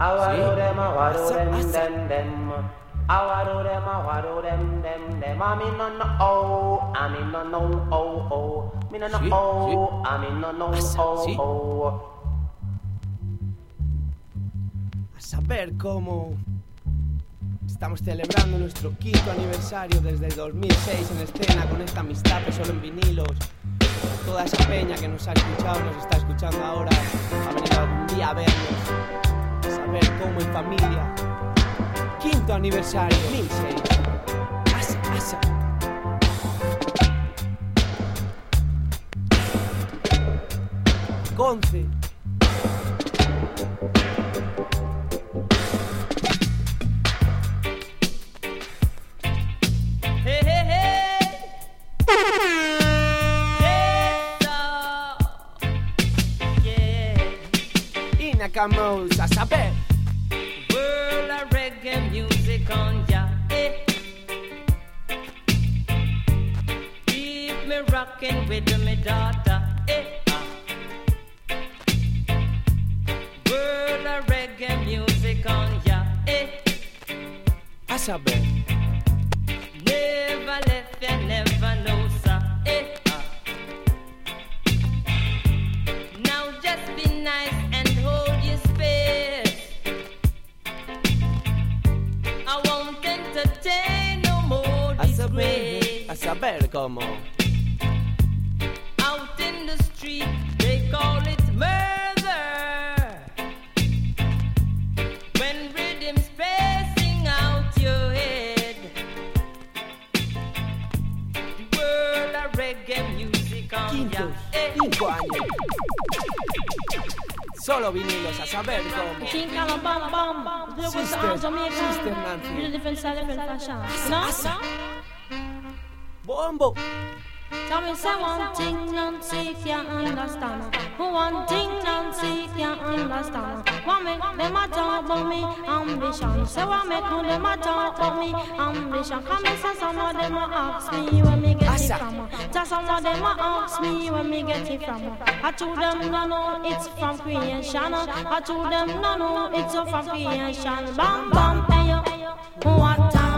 Awado dem, awado dem, dem, dem. Awado dem, awado dem, dem, dem. I mean no no oh, I mean no no oh oh. Me no no Sí, oh, I mean no no Asa, oh sí. oh. A saber cómo estamos celebrando nuestro quinto aniversario desde el 2006 en escena con esta amistad que solo en vinilos. Toda esa peña que nos ha escuchado, nos está escuchando ahora, ha venido algún día a vernos. A saber cómo en familia. Quinto aniversario, 2006. Asa, asa. Conce. Hey, hey, hey. Yes, sir. Yeah. Inacamos, a saber. Rocking with me daughter. Eh. ah. World of reggae music on ya. Eh. Never left never know, sir. Eh. ah. Now just be nice and hold your space. I won't entertain no more disgrace. a saber cómo. Solo vinilos a saber cómo. Chinga la. Sister, sister, Nancy. Yo ¿No? Bombo. Me. One thing Nancy can't understand. What make them a talk about me ambition? Say what make them a talk about me ambition? Come and say some of them a ask me where me get it from. Tell some of them a ask me where me get it from. I told them no no it's from creation. I told them no no it's from creation. Bam bam hey yo, what a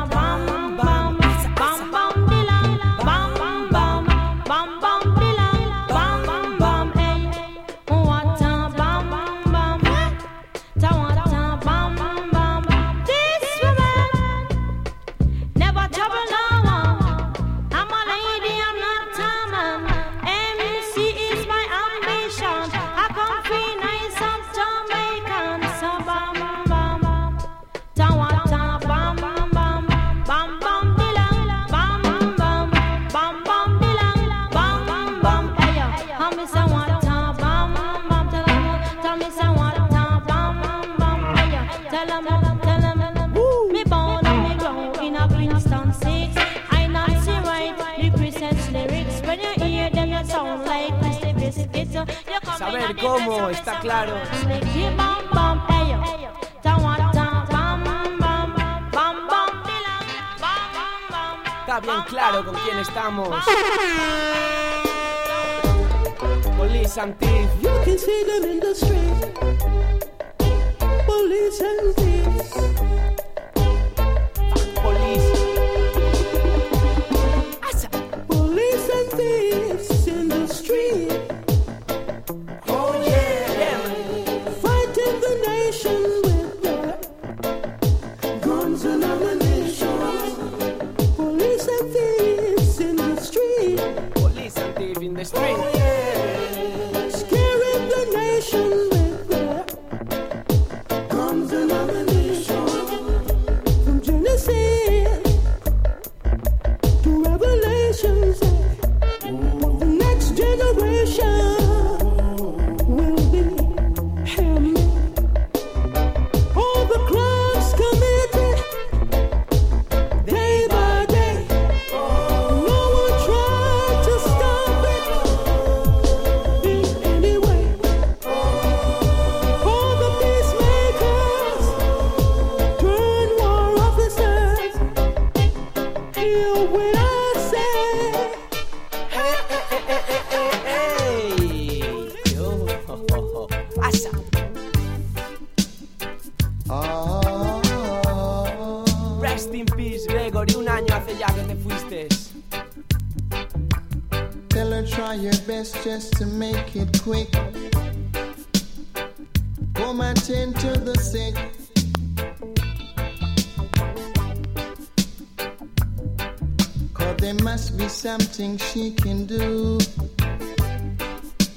nothing she can do.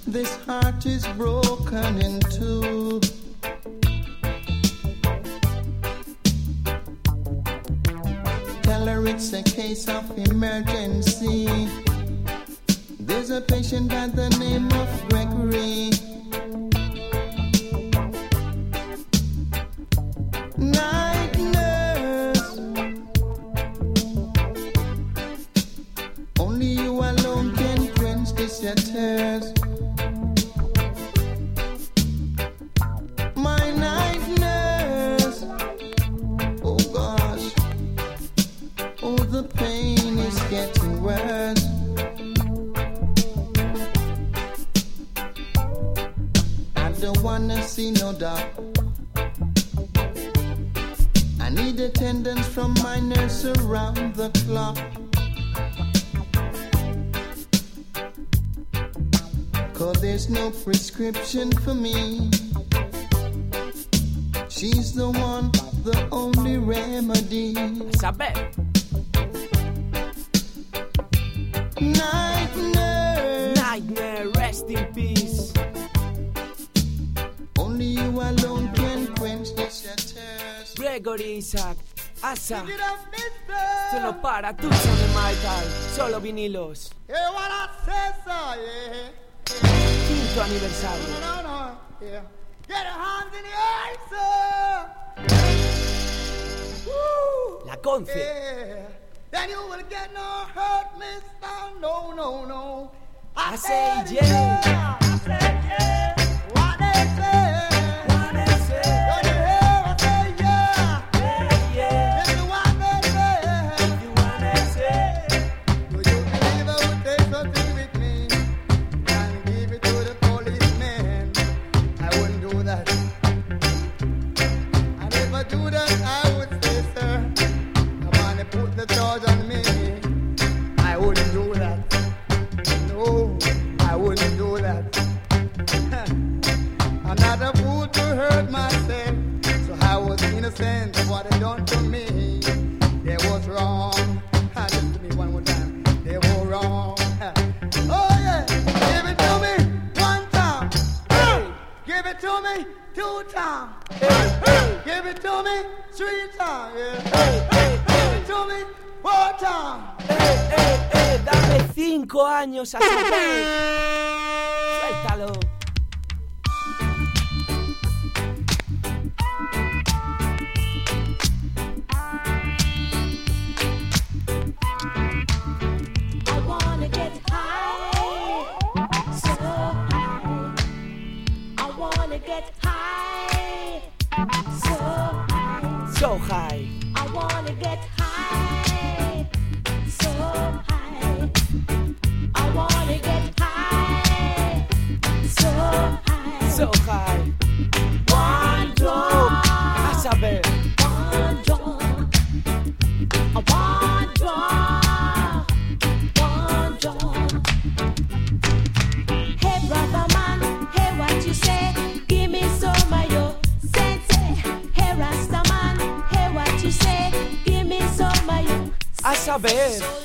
This heart is broken in two. Tell her it's a case of emergency. There's a patient by the name of Gregory. prescription for me. She's the one, the only remedy. Sabet. Nightmare. Nightmare, rest in peace. Only you alone can quench this thirst. Gregory Isaac. Asa. Solo para, tú de Michael. Solo vinilos. quinto aniversario. No, no, no. Yeah. Get your hands in the air, Woo. Yeah. Then you will get no hurt, mister. No, no, no. I, I said, yeah. so high. One. I saber. One. One. One. Hey brother man, hey what you say? Give me some of your sensei. Hey Rasta man, hey what you say? Give me some of your.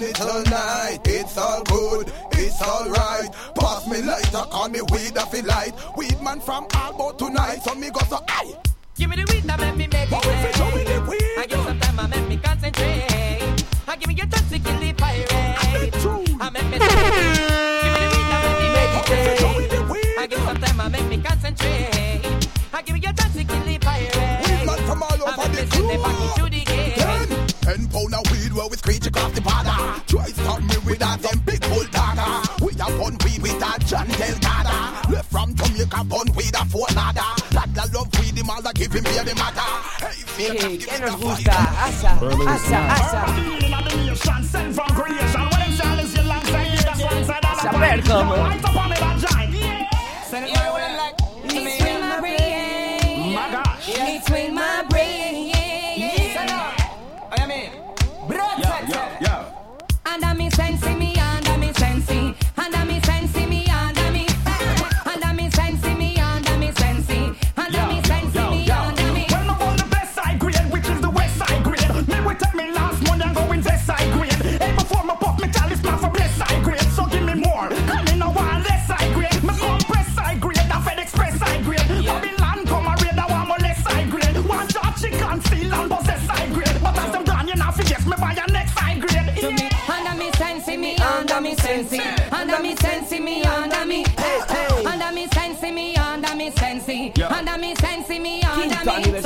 on it all night. It's all good, it's all right. Pass me lighter, uh, call me weed I feel light. Weed man from Albo tonight, so me go so high. Give me the weed that make me make it. What we? like a bun with a four ladder. That the love with him, all that give him here the matter. Hey, hey, que the gusta, asa, asa, asa. Send from Korea.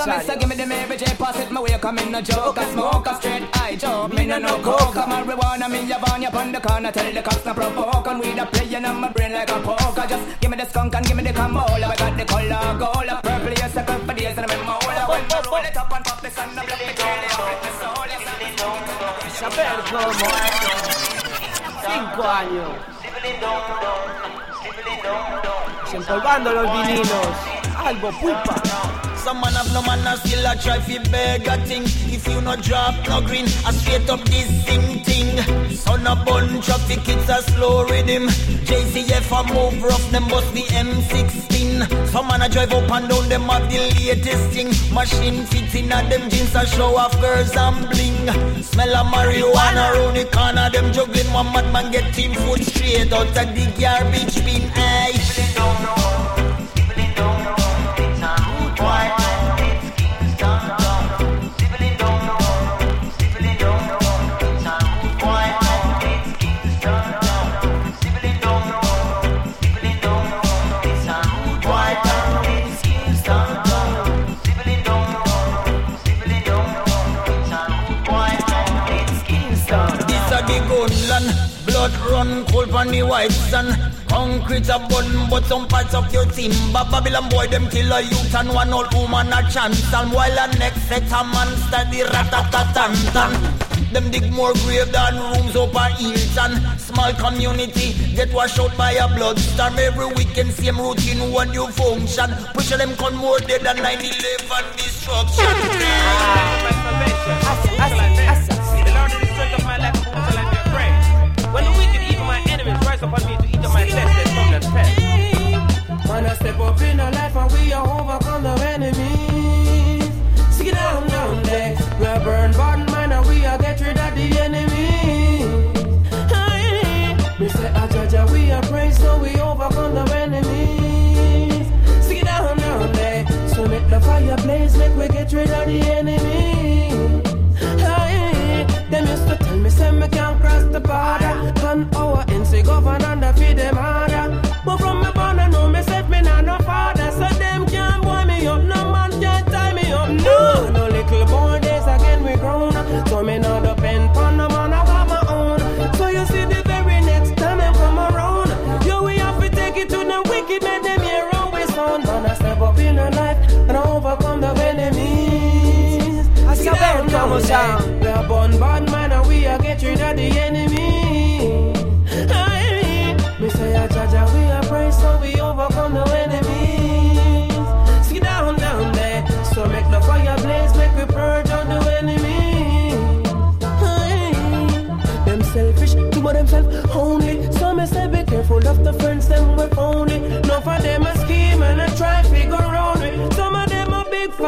Me say give me the Mary J, pass it my way, come in no joke, I smoke a straight eye joke, me no no coke, a marijuana, me ya burn up on the corner, tell the cops no provoke, and we the playing on my brain like a poker, just give me the skunk and give me the camola, I got the color gold, purple, yes, a couple days, and I'm in my hole, when I roll it up and pop the sun, I block the I soul, Saber cómo. Cinco años. Desempolvando los vinilos. Algo pupa. Some man have no man and still a try fi beg a thing. If you no drop no green, a straight up this sing thing. Son a bun traffic, it's a slow rhythm. JCF a move rough, them bust the M16. Some man a drive up and down, them have the latest thing. Machine fit in a them jeans a show off girls and bling. Smell of marijuana round the corner, them juggling. One madman get team foot straight out of the garbage bin. On the white sun Concrete a bun but some parts of your timber Babylon boy them kill a youth and one old woman a chance. And while a next set a man study ratatatantan Them dig more grave than rooms up a Hilton Small community get washed out by a blood storm. Every weekend same routine what you function. Push them con more dead than 9-11 destruction step up in a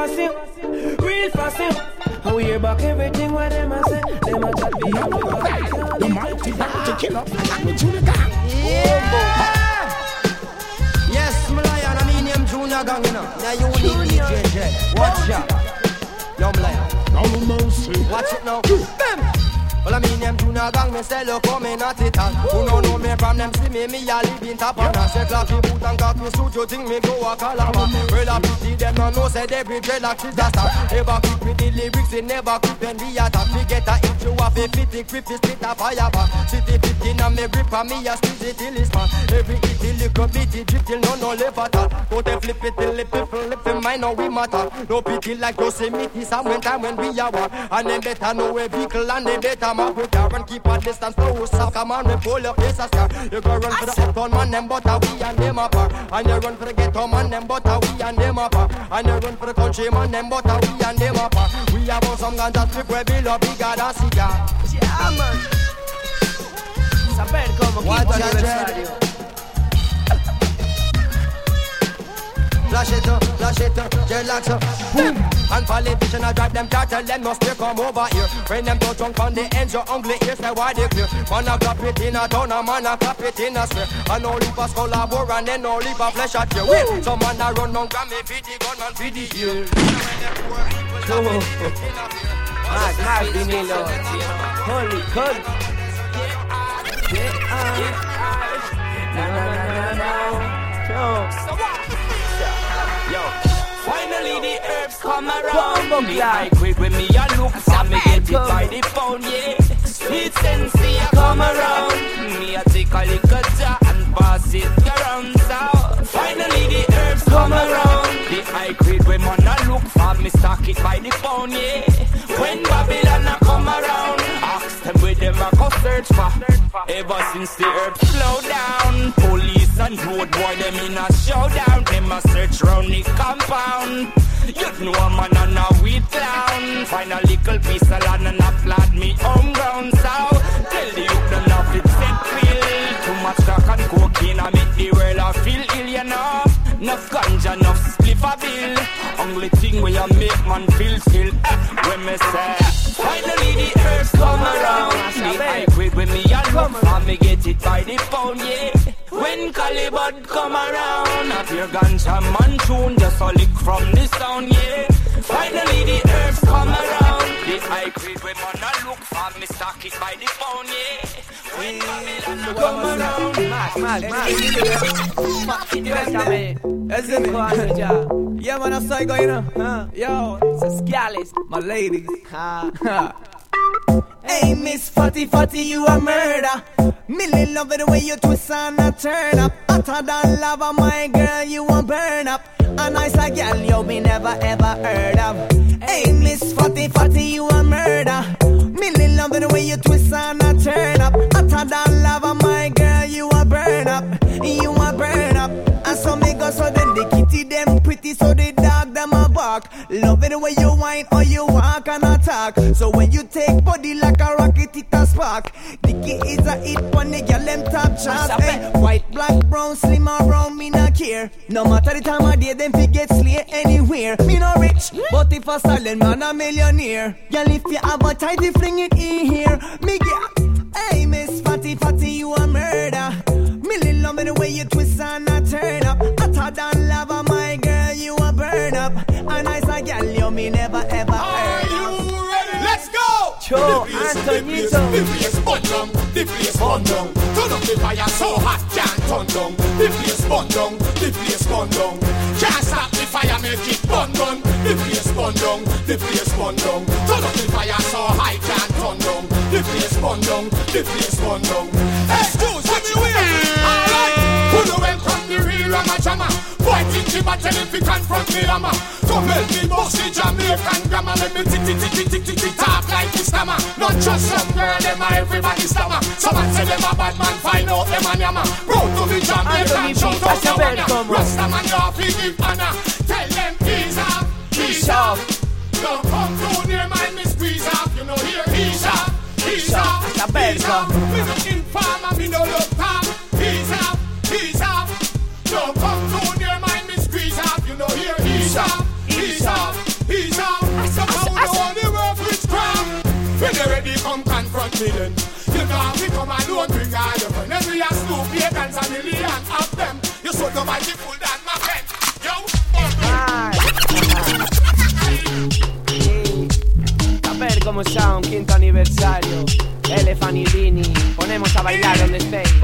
fussy, real fussy. And we hear back everything what them a say. Them a chat be The mighty bounty killer, me to the gang. Yes, my lion, I mean him Junior Gong, you know. Now you need DJ Jet. Watch out. Yo, my lion. No mercy. Watch it now. Bam. Well, I mean them Junior gong, me say look coming at it all. Who no know me from them see me, me a live in top of Say clappy boot and cocky suit, you think me go a calabar. Well, I pity them no know say they be dreadlocks is a star Never quick with the lyrics, it never quick when we attack. Me get a hit, you have a fitty grip, it split a fire bar. City 15 and me grip and me a squeeze it till it's man Every hit, it little bit, it drip till no no left at all. Go they flip it till the people lip in mind, now we matter. No pity like Yosemite, some when time when we are war And them better know a vehicle and they better car And keep a distance, no stop, come on, we pull your face a scar You go run for the uptown man, them butter, we and them apart And you run for the ghetto man, them butter, we and them apart And you run for the country man, them butter, we and them apart We have some ganja strip where we love bigger than cigar. Yeah, man. Saber cómo a aniversario. Flash it up, flash it up, dreadlocks up, boom. And politician I drive them car, tell them no stay come over here. When them touch drunk on the ends, your ugly ears, say why they clear. Man a clap it in a town, a man a clap it in a square. And no leap a skull a bore, and then no leap a flesh at you. Wait, some man a run down Grammy, feed the gun and feed the ear. Más, más vinilo. Holy cold. Na Bumbo around. The clap. high grade when me a look for me get it by the pound, yeah. Sweet sensei a come around. Me a take a little jar and pass it around. So finally the herbs come around. The high grade when man a look for me stock it by the pound, yeah. When Babylon a come around, ask them where them a go search for. Ever since the herbs slow down, police and road boy them in a showdown. Them a search round the compound. You know a man and a weed clown. Find a little piece of land and a plant me home ground. So tell the youth them not fit set feel. Too much crack and cocaine I make the world a feel ill, you know. Enough ganja, enough spliff a bill. Only thing where you make man feel still. Eh, when me say, finally the earth come around. The high grade when me a look me get it by the pound, yeah. When Calibut come around, I hear ganja man tune just a lick from the sound, yeah. Finally the earth come around. The high grade when man a look for me stock it by the pound, yeah. When Babylon a come around. Más, más, más. Cuéntame. Cinco años ya. Yeah, man, I'm psycho, you know. Yo, Sesquiales. my ladies. Ah. Hey, Miss Fatty Fatty, you a murder. Millie love it the way you twist and a turn up. Hotter than lava, my girl, you a burn up. A nice a girl you me never ever heard of. Hey, Miss Fatty Fatty, you a murder. Millie love it the way you twist and a turn up. Hotter than lava, my girl, you a burn up. You a burn up. And so me go so then the Love it the way you whine or you walk and attack. So when you take body like a rocket, it a spark. Dicky is a hit when the girl them top chart. Hey, eh? white, black, brown, slim or brown, me not care. No matter the time of day, them fi get slay anywhere. Me no rich, but if a silent man a millionaire. Girl, if you have a tidy, fling it in here. Me get. Hey, Miss Fatty Fatty, you a murder. Millie love me the way you twist and a turn up. Hotter than lava, my girl, you me never ever heard of. Let's go! Cho, Antonito. The place burn down, the place burn down. Turn up the fire so hot, can't turn down. The place burn down, the place burn down. Can't stop the fire, make it burn down. The place burn down, the place burn down. Turn up the fire so high, can't turn down. The place burn down, the place burn down. Excuse me, wait. Alright, who know when come the real Rama Jama? Boy, him a tell him confront me. Come help me bust the Jamaican grammar. Let me tick tick tick tick tick tick tick talk like this. Not just some girl, them a everybody stammer. Some man say them a bad man, find out them a yammer. Road to the Jamaican, Anthony shout B, out a man. Rasta man, you have to give honor. Tell them ease off. Don't come too near my miss off. You know here, ease off, ease off, a saber ease off. Me no informer, me no look confident. You can't alone. Ah. Every Pagans, and millions of them. You mighty como sound, quinto aniversario. Elefant ponemos a bailar donde estéis.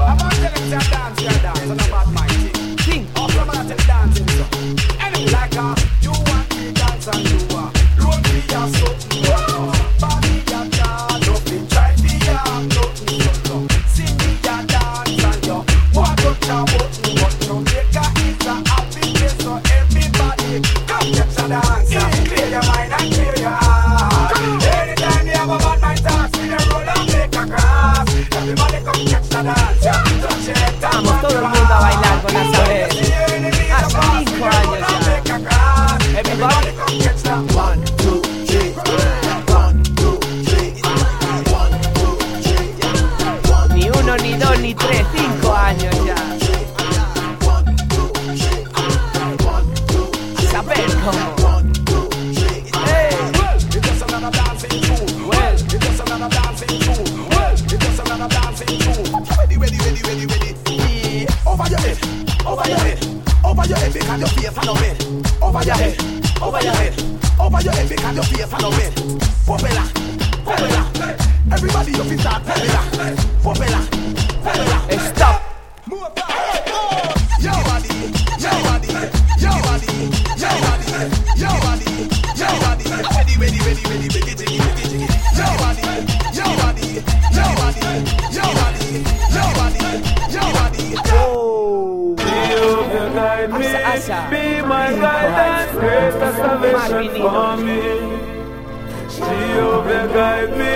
Ni uno, ni dos, ni tres, cinco años ya. A saber cómo. It's just another dancing tune. Well, it's just another dancing tune. Well, it's just another dancing tune. Ready, ready, ready, ready, ready. Yeah. Over your head, over your head, over your head because your face on red. Over your head, over your head, over your head because your face on red. Popela, popela. Everybody you feel start popela, popela, popela. Stop. Move back. Your body, your body, your body, your body, your body, your body. Ready, ready, ready, ready, ready, ready, ready, Asa. Be my guidance, greatest salvation for me. Jehovah guide me,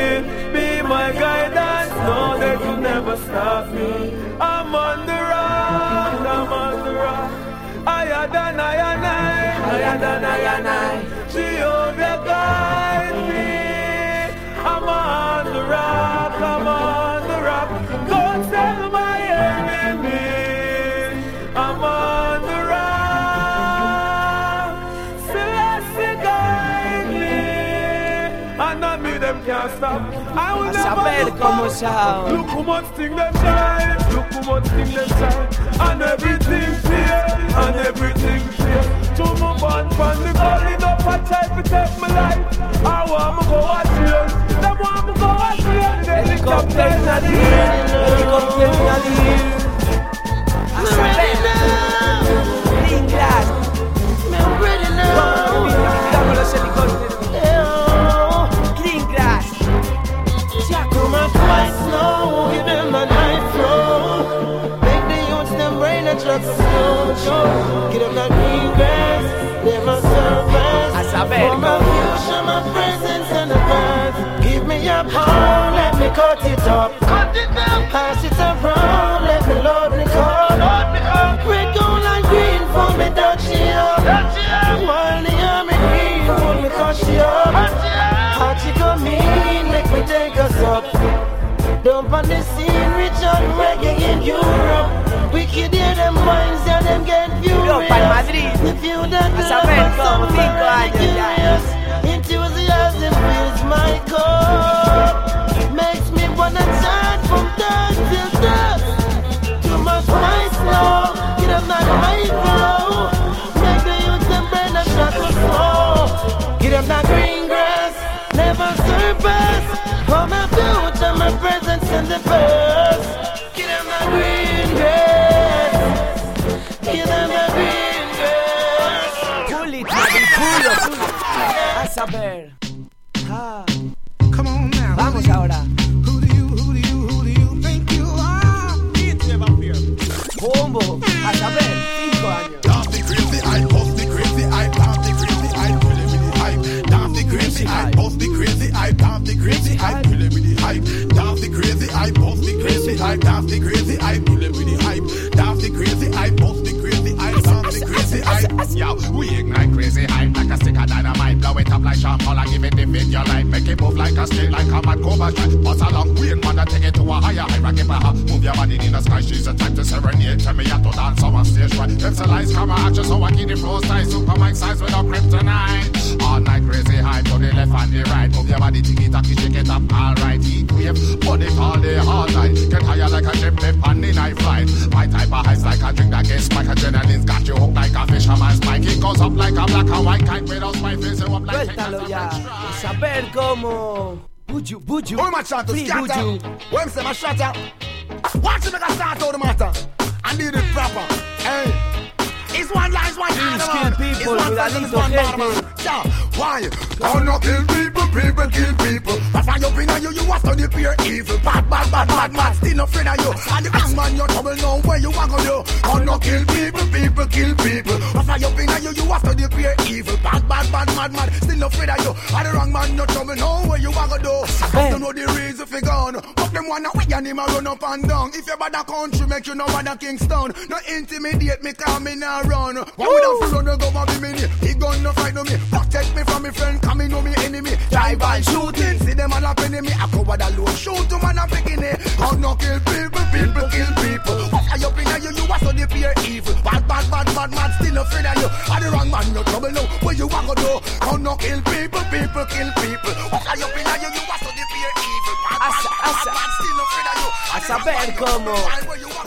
be my guidance, no they could never stop me. I'm on the rock, I'm on the rock. Higher than I and I, higher than I and I. Jehovah guide me, I'm on the rock, I'm on them can't stop. I will never saber look cómo back. Look how much thing them shine, look how much thing them shine, and everything clear, and everything clear. To my band from the calling up a try to take my life. I want me go a jail, them want me go a jail. Helicopter in the air, helicopter in the air. A saber. Green grass. Quitamos Give them that green grass, a service. A For my future, my presence and the past. Give me your power, let me cut it up. Cut it down. Pass it around, let me load me up. Load me up. Red, gold, and green for me, touch it up. Touch it up. While the army green, for me, touch it up. Touch it up. Hot you come in, make me take us up. Dump on the scene, rich on reggae in Europe. Wicked hear them minds, yeah, them get furious. If you saber love cómo, somebody curious, enthusiasm fills my cup. Makes me wanna chant from dusk till dusk. Too much spice now, get up that high flow. Make the youth them burn a shot of slow. Get up that green grass, never surpass. For my future, my presence in the past. A saber. Ah. Come on now. Vamos ahora. Who do you, who do you, who do you think you are? It's never fear. Combo. A saber. Cinco años. Dance the crazy hype, post the crazy hype, dance the crazy hype, really really hype. Dance the crazy hype, post the crazy hype, dance the crazy hype, really really hype. Dance the crazy hype, post the crazy hype, dance the crazy hype, really really hype. Dance the crazy hype, post the crazy hype, dance the crazy hype. Yo, we ignite your life. Make it move like a snake, like a mad cobra. Bust along, wanna take it to a higher high. Rock it back, move your body in the sky. She's the type to serenade. Tell me how to dance on stage right. Them the lights come at you, so I keep the flow style. Super mic size with a kryptonite. All night crazy high to the left and the right. Move your body, ticky tacky, shake it up. All right, heat wave, put it all day, all night. Get higher like a ship, flip on the night flight. My type of highs like a drink that gets spike. Adrenaline's got you hooked like a fisherman's spike. It goes up like a black and white kite without spike. Face you up like Suéltalo ya. A saber cómo. Buju, buju. Who my shot to scatter? When say my shot out? Watch it make a start out the matter. And do it proper. Hey. It's one line, it's one line, Please man. kill It's one person, it's one bad. Yeah, why? Gonna kill people, people kill people. That's why you bring you, you are study pure evil. Bad, bad, bad, bad, bad, still no afraid of you. And the wrong man, you're trouble now, where you want to do? Gonna kill people, people kill people. That's why you bring you, you are study pure evil. Bad, bad, bad, mad, mad, still afraid of you. And the wrong man, you're trouble now, where you want to do? I don't know the reason for gone. But them wanna we and him a run up and down. If you're bad a country, make you know bad a Kingston. No intimidate me, call me now run. Why would I follow no go and be me? He gun no fight no me. Protect me from me friend, come in no me enemy. Drive by shooting, see them all up enemy. I cover the load, shoot them and a beginning. How no kill people, people kill people. What are you in you? You are so deep here evil. Bad, bad, bad, bad, bad, still afraid of you. Are the wrong man, no trouble now. Where you want to do? How no kill people, people kill people. What are you in you? You are so deep here evil. Bad, bad, bad, bad, bad, still afraid of you. A saber cómo.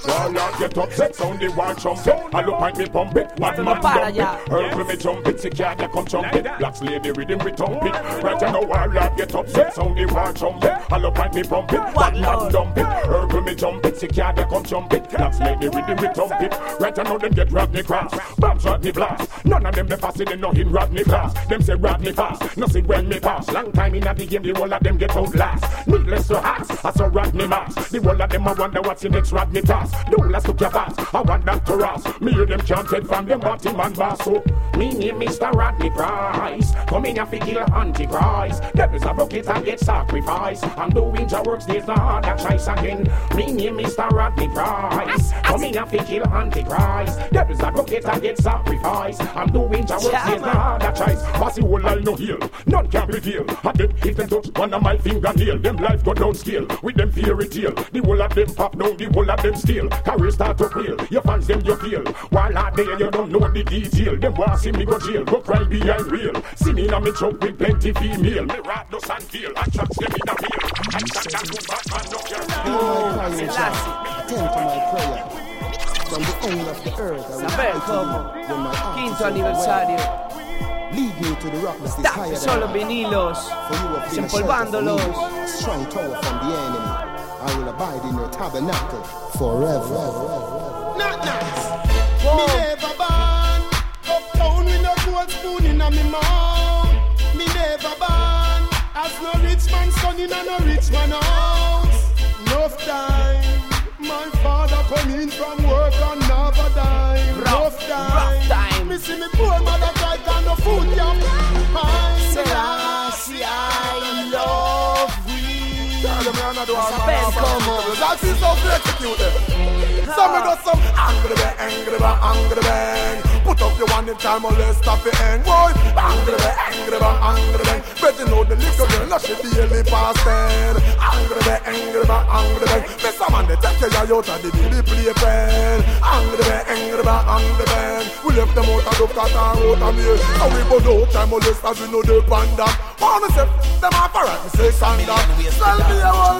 Well, I get upset, sound the one trumpet. I look like me pump it, bad No man para dump ya. it. Earl me jump it, sick yeah, come jump it. Black lady rhythm we thump it. Right now, while I get upset, sound the one trumpet. I look like me pump it, bad man dump it. Earl me jump it, sick yeah, come jump it. Black lady rhythm we thump it. Right now, them get Rodney cross, bombs Rodney blast. None of them the fast in no in Rodney class. Them say Rodney fast, no see when me pass. Long time in the game, the whole of them get out last. Needless to ask, I saw Rodney mass. The whole of them I wonder what's the next Rodney task. Do let's look your fast. I want that to us. Me hear them chanted from them bottom and bass. So me name Mr. Rodney Price. Come in and kill Antichrist. Devils a broke it and get sacrificed. I'm doing your works, there's no hard that choice again. Me name Mr. Rodney Price. Come in and kill Antichrist. Devils a broke it and get sacrificed. I'm doing your works, there's no hard that choice. Pass the whole line no heal. None can prevail. And them if them touch one of my fingernail, them life go down scale. With them fairy tale. The whole of them pop down, the whole of them steal. Career start to fail. Your fans them you feel. While out there you don't know the detail. Them want see me go jail, go cry behind real. See me in me choke with plenty female. Me rap no and feel. I trust them in a meal. I stand and do back man no care. Attend to my prayer. From the end of the earth, I will Saber come to cómo. you when my heart is overwhelmed. Lead me to the rock that is Está higher solo than I. vinilos. For you have been a shelter Desempolvándolos. strong tower from the enemy. I will abide in your tabernacle forever. Not nice. Me never born uptown with no gold spoon in a me mouth. Me never born as no rich man son in a no rich man house. Enough time. My father come in from work and never dime. Rough time. rough time. Me see me poor mother cry and no food can buy. Selassie, I love Saber cómo. That is so execute So me got some angry bang, angry bang, angry bang. Put up your one in time or let's stop it end. Boy, angry bang, angry bang, angry bang. Better know the little girl, now she daily past ten. Angry bang, angry bang, angry bang. Me some man they take you out of the baby play pen. Angry bang, angry bang, angry bang. We left them out of the cat and out of me. So we put no time or less as we know the panda. Wanna say them off a right, me say sanda. Tell me a whole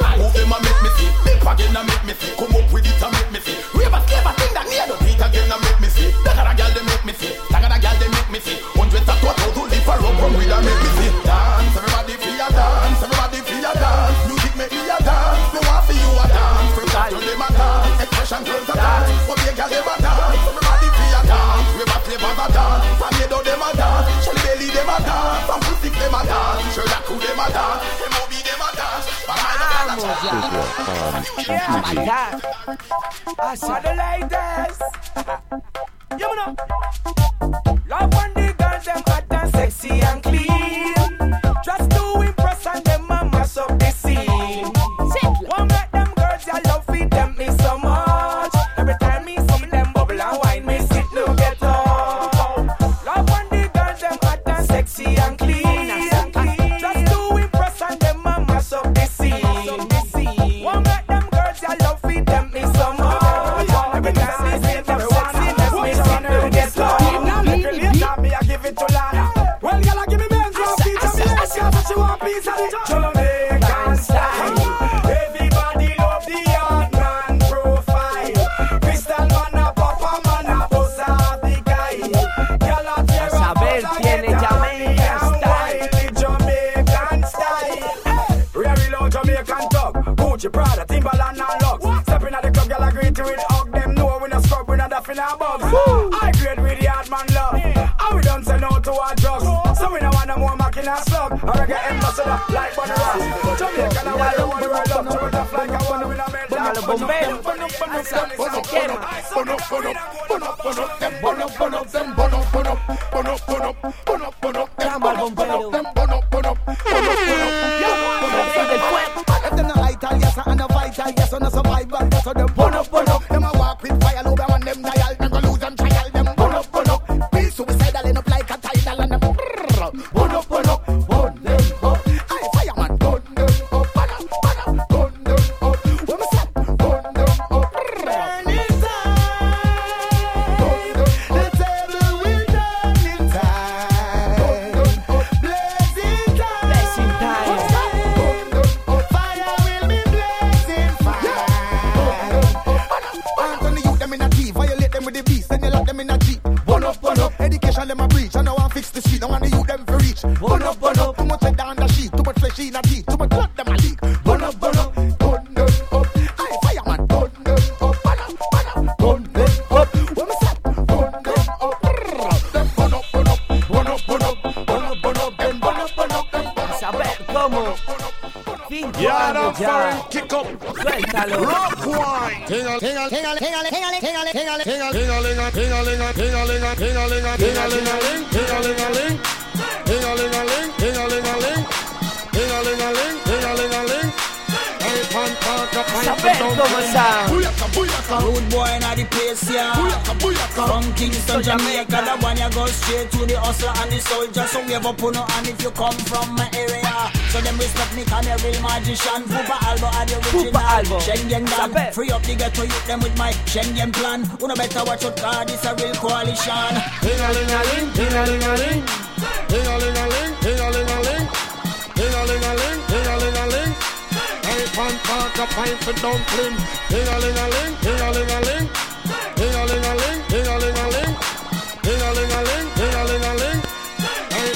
right. Move them and make me see. Dip again and make me see. Come up with it and make me see. Rave a slave a thing that near the beat again and make me see. Dagger a girl they make me see. Dagger a girl they make me see. Hundreds of total to live for up from with and make me see. Dance, everybody feel a dance. Everybody feel a dance. Music make me a dance. Me want for you a dance. From top to them a dance. Expression turns a dance. Ya. Oh my God. For the ladies. You know. burn up, burn up, burn up, up, up, up, up, up, up, From Kingston, Jamaica, the one you go straight to the hustler and the soldier. So we have up on and if you come from my area. So them respect me, can a real magician. Fupa Albo are the original. Fupa Albo. Schengen Saber. Dan. Free up the ghetto youth them with my Schengen plan. Uno better watch out, cause this a real coalition. Ting-a-ling-a-ling, ting-a-ling-a-ling. Ting-a-ling-a-ling, ting-a-ling-a-ling. Ting-a-ling-a-ling, ting-a-ling-a-ling. Hey, pan, pan, ka, pint for dumpling. Ding a ling a ling, ling a ling, ling a ling, ling a ling.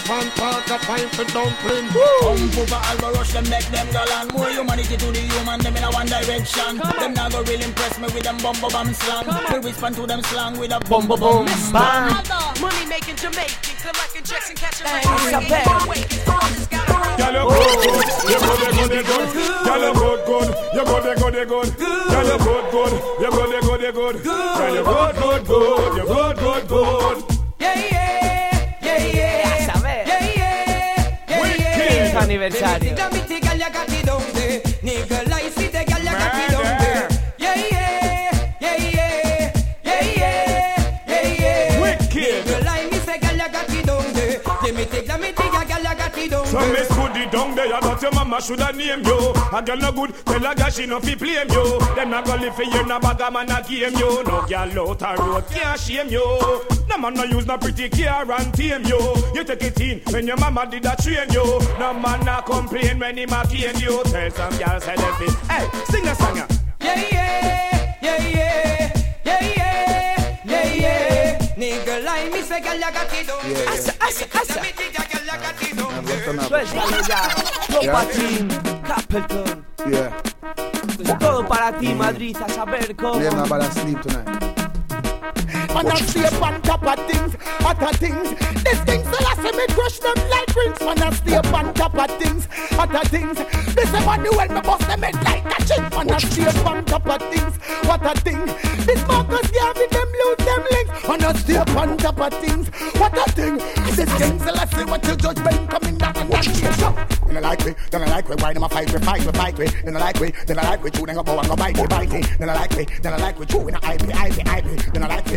Man park a for dumpling. Come over, I'll rush them, make them go land. More humanity to the human, them in a one direction. Them not go really impress me with them bumbo bum slang. We respond to them slang with a bumbo bum bang. Money making Jamaican, collecting checks and catching like a bag. Girl, you good, good. You good, good, good. Girl, you good, good. You good, good, good. Girl, you good, good. You good, good, good. Girl, you good, good, good. You good, good, good. Yeah, yeah, yeah, yeah. Ya sabes. Yeah, yeah, yeah, yeah. 15 aniversario. Felicítame, girl, ya donde. La ya donde. Miss a that your mama shoulda name you. A girl no good, tell a girl she no fi blame you. Them not gonna live for you, no bag a man a game you. No girl out a road can't shame you. No man no use no pretty car and tame you. You take it in when your mama did a train you. No man no complain when him a cane you. Tell some girl say them fit. Hey, sing a song yeah, yeah, yeah, yeah, yeah, yeah. Nigga, like me say girl you got it down there. Asa, asa, asa. Let me take a girl you got it down there. Suéltalo ya. Copatín, Capleton. Yeah. Esto es todo para ti, Madrid, a saber cómo. Yeah, man, but sleep tonight. Man, I stay on top of things, other things. These things, I say me crush them like rings. Man, I stay on top of things, other things. This is one when me bust them head like a chin. Man, I stay on top of things, what a thing. This Marcus Garvey, them lose them links. Man, I stay on top of things, what a thing. This thing, so I say what you judge Ben coming down and down here. So, you don't like me, then I like me. Why them a fight me, fight me, fight me. Then I like me, then I like me. Chew them go bow and go bite me, bite me. Then I like me, then I like me. Chew in a me, eye me. Then I like me,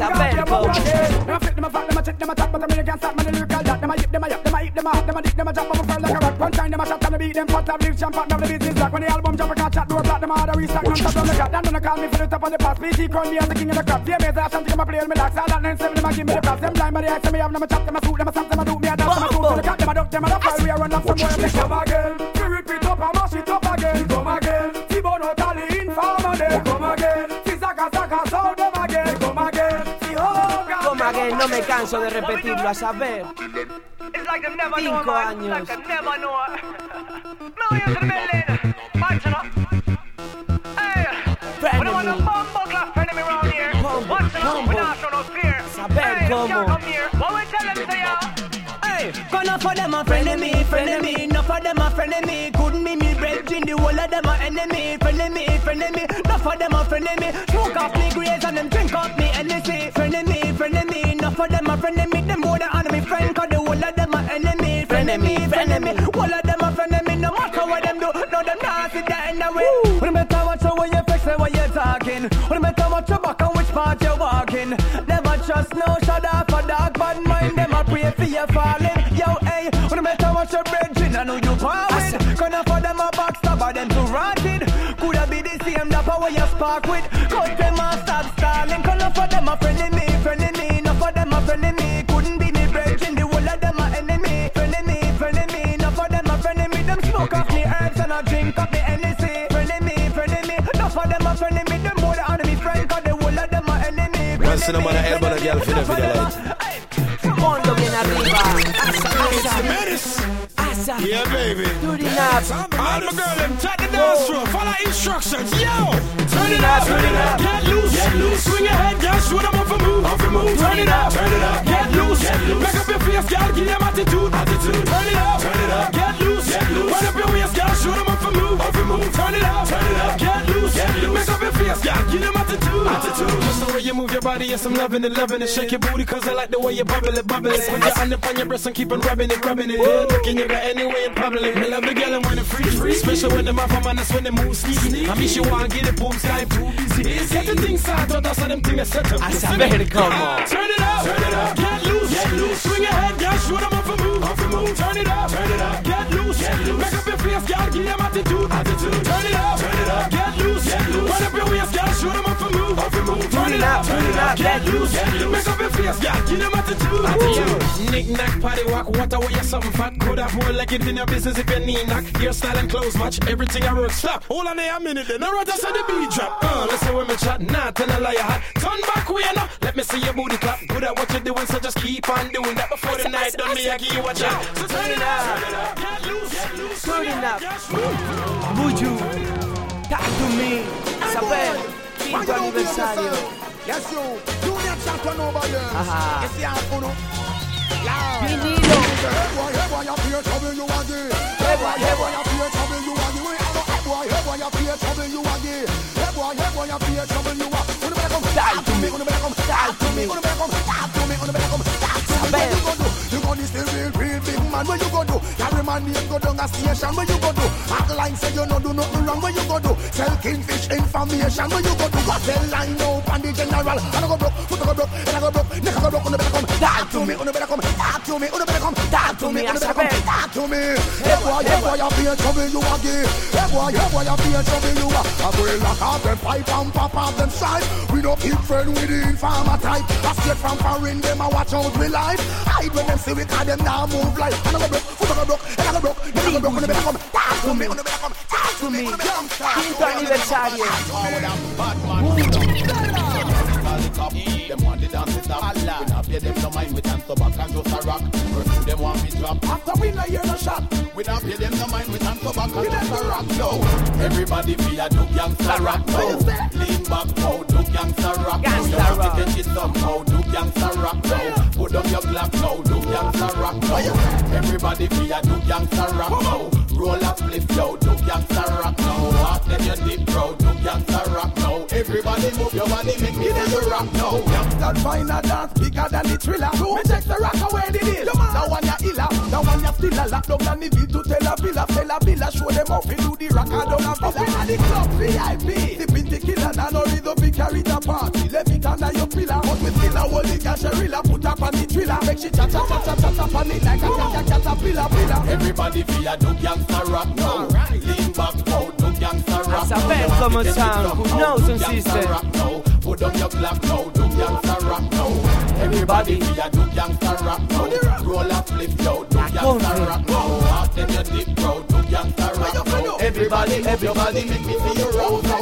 A saber them Them a fit, them a fat, them a check, them a tap, but them really can't stop me. The lyrical that them a them a yap, them a them out, them a dick, them a drop, I'm a fell like a. One time them a shot and a beat them fat, live champ, now the business black. When the album drop, I can't chat, door black, them a hard a restock, non stop on the cat. Them gonna call me for the top of the pass. Call me as the king of the crop. Yeah, me that something I'm a play, me. All that nine seven, them a give me the props. Them blind by the eyes, them a have, them a chop, them a suit, them a stamp, them a do me a dance, them a suit to the them a duck, them a duck. We a run up somewhere, me come again. We repeat around here. Watch it up. We not show no fear. Saber cómo. Them can't come here. What we tell them say, yeah? Hey, gonna for them a of me, of me, enough of them a friend of me. Couldn't be me brethren, the whole of them a enemy, of me, of me, enough of them a friend of me. Smoke off me graze and them drink off of them a friend me. Them more than enemy friend, cause the whole of them a enemy, friend me, friend of me. Whole of them a friend me, no matter what them do, no them not sit there in the way. No matter what you when you fix it, when you talking. No matter what you back and which part you walking. Never trust no shut off a dog, bad mind them a pray for you falling. Yo, hey, no matter what your brethren, I know you with. Gonna for them a backstabber, them too rotted. Coulda be the same dapper where you spark with. Them smoke herbs and I drink up me NSC. Friend of me, friend of me. No for them a friend of me. Them more than enemy friend, cause the whole of them a enemy. Man, see no man a elbow a girl for the video like. Mondo bien arriba. Asa, asa. Asa. Yeah, baby. Do the knobs. All my girl, them take the dance floor. Follow instructions. Yo, Turn it up, turn it up. Get loose, get loose. Swing your head, girl. Show them off a move, off a move. Turn it up, turn it up. Get loose, get loose. Make up your face, girl. Give them attitude, attitude. Turn it up, turn it up. Get loose, get loose. Up your waist, girl. Show them off a move, off move. Turn it up, turn it up. Get loose, get loose. Make up your face, girl. Give them attitude, attitude. Just the way you move your body, yes, I'm loving it, loving it. Shake your booty, cause I like the way you bubble it, bubble it. Put your hand up on your breast and keep on rubbing it, rubbing it. Yeah, looking you got any way in public. Me love the girl and when it free, free. Special when off a man, that's when they move sneaky. I mean, she wanna get it, boom, Skype too busy. Get the thing started, that's how them things set up. A saber cómo. Turn it up, turn it up, get loose, get loose. Swing your head, girl, show them off a move, off a move. Turn it up, turn it up, get loose, get loose. Make up your face, girl, give them attitude, attitude. Turn it up, turn it up, get loose, get loose. Wind up your waist, girl, show them off a move, off a move. Turn it up, turn it up, get loose, get loose. Your face, girl, give them attitude, attitude. Knick knack, party walk, what away you something fat. Could have more like it in your business if you need knock. Your style and clothes match, everything I work stop. Hold on there a minute, then I wrote us the beat drop. Uh, listen when me chat, nah, tell a lie hot. Turn back way now, let me see your booty clap. Good at what you're doing, so just keep on doing that before the night done. Me, I give you a shot. So turn it up, get loose, get loose, Turn it up. Buju. Talk to me. Saber. Quinto aniversario. Yes, you. Champion over here. Yeah, uno. Yeah. Vinilo. Hey boy, hey boy, you trouble you again. Hey boy, hey boy, you trouble you again. We have a hey boy, hey boy, you trouble you again. Hey boy, hey boy, you trouble you again. Uno better come talk to me. Uno better come talk to me. Uno better come talk to me. Uno better come talk What you gonna do? You gonna still real, real big man. What you gonna do? Carry my name go down a station. What you gonna do? Act like say you no do nothing wrong. What you gonna do? Sell kingfish information. What you gonna do? Go tell line out on the general. I go broke, foot go broke, I go broke, neck go broke. Uno better come talk to me. Uno better come talk to me. Uno better come talk to me. Uno better come talk to me. Hey boy, hey boy, in trouble you again. Hey boy, hey boy, in trouble you. I will lock off them pipe and pop off them side. We don't keep friend with the informer type. I straight from foreign, them I watch out we life. Hide when them see we call them now move like. And I go broke, foot go broke, and I go broke, neck go broke. Uno better come talk to me. Uno better come talk to me. Quinto aniversario. Them want the dance it up. We not pay them no mind. We dance to back and just a rock. First them want me drop. After we no hear no shot. We not pay them no mind. We dance to back and just a rock. No. Everybody feel a do gangsta rock. No. Lean back, oh, do gangsta rock. Gangsta You want rock. to catch it somehow. Do gangsta rock. No. Put up your black now. Do gangsta rock. No. Everybody feel a do gangsta rock. No. Roll up, flip, yo. Do gangsta rock. No. Walk then you dip, bro. Do gangsta rock. No. Everybody move your body, make me do the rock. No. That fine a dance bigger than the thriller. Me take the rock away the deal. That one ya illa, that one ya still a lock down on the to tell a villa, tell a villa, show them how we do the rock and down a villa. Up in the club VIP, sipping tequila, now no rhythm carry the party. Let me under your pillar, but we still a holy cash a rilla, put up on the thriller, make she chat chat chat chat chat up on it like a cat cat cat up pillar. Everybody feel a do gangsta rock now. Lean back now, do gangsta rock now. saber cómo sound, who knows un system. rock now. Put on your black now, do gangsta rock now. Everybody feel a do gangsta rock now. Roll a flip yo, do gangsta rock now. Hot in your dip bro, do gangsta rock now. Everybody, everybody make me see you rock now.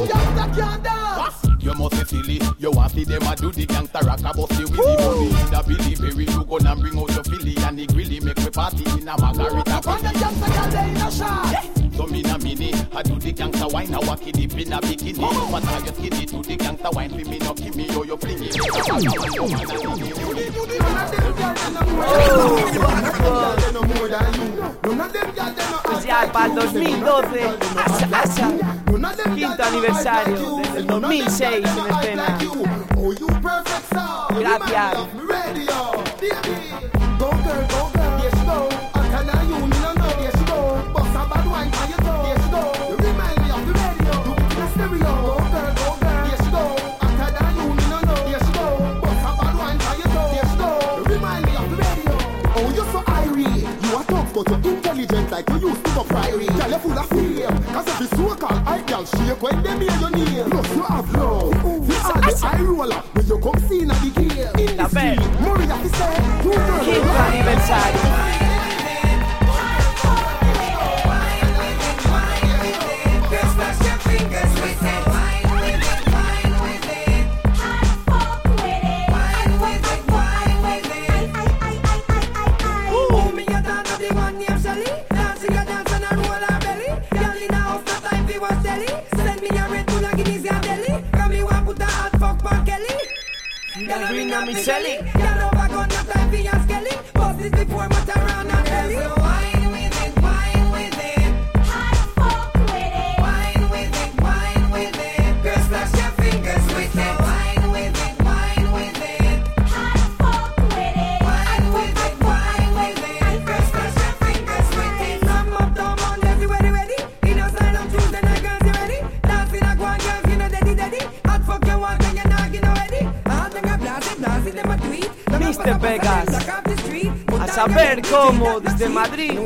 You must be silly. You want see them a do the gangsta rock a bust the money. The Billy Berry, you gonna bring out your Philly and the grilly make me party in a margarita. When the gangsta girl in a shot. So me na mini, I do the gangsta wine, I walk it deep in a bikini. But I get skinny to the gangsta wine, for me no give me yo yo fling it. Pues ya para el 2012, asa, asa, quinto aniversario desde el 2006 en escena. Gracias. To priory. Girl, you're full of fame. Cause every so-called eye girl shake when they hear your name. Plus, you have love. You are the eye roller when you come see in the game. In the street, Maria, fi say, you girl. Quinto on me celly. Girl saber cómo desde Madrid.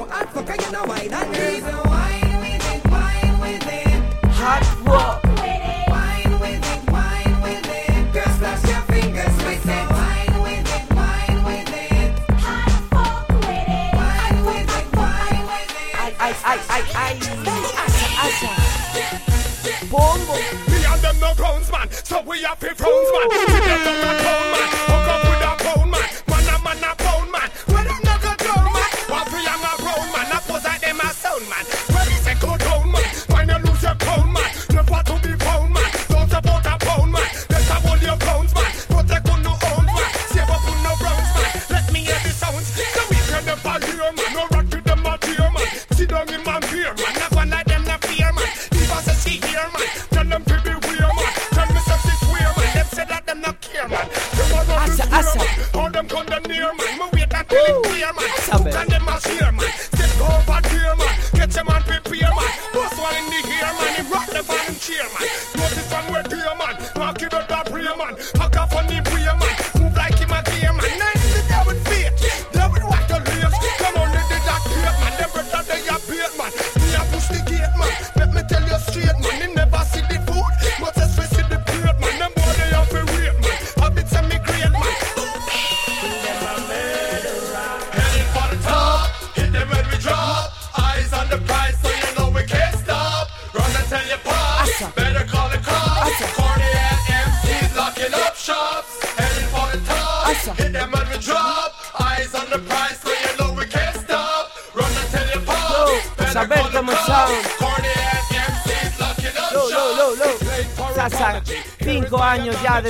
Hot Walk. Ay, ay, ay. Bombo. Me and them no clowns, man. So we have to frowns, man. We a clown, man.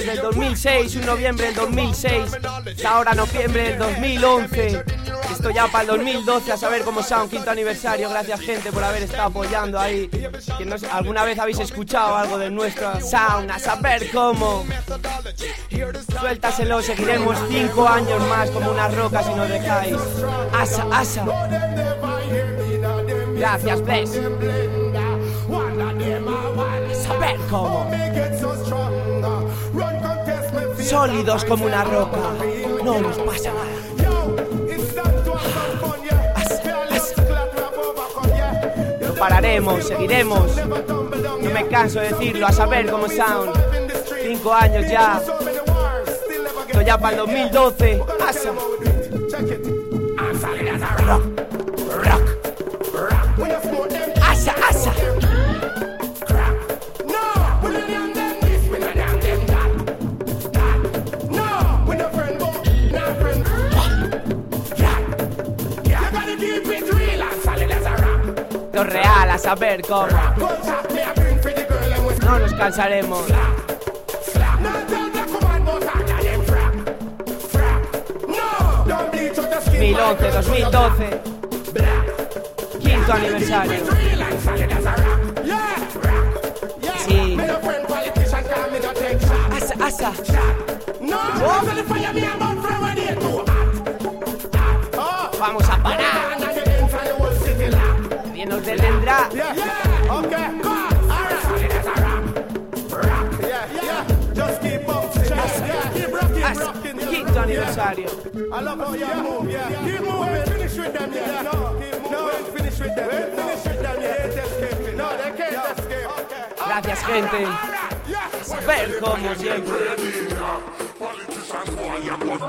Años ya desde el 2006, un noviembre del 2006, hasta ahora noviembre del 2011. Esto ya para el 2012, a saber cómo sea un quinto aniversario. Gracias, gente, por haber estado apoyando ahí. Que alguna vez habéis escuchado algo de nuestro sound, a saber cómo. Suéltaselo, seguiremos cinco años más como unas rocas si nos dejáis. Asa, asa. Gracias, Bless. Saber cómo sólidos como una roca. No nos pasa nada. No pararemos, seguiremos. No me canso de decirlo, a saber cómo sound. Cinco años ya. Esto ya para el 2012. Lo real, a saber cómo. No nos cansaremos. 2011, 2012. Quinto aniversario. Sí. Asa, asa. Vamos a. Bien nos detendrá. Asa, Quinto aniversario. I love how you move, yeah. Keep moving. Finish with them, yeah. No, keep moving. No, finish with them. Finish with them, yeah. No, they can't escape. Okay. Gracias, gente. Saber como siempre. Politicians, boy, you put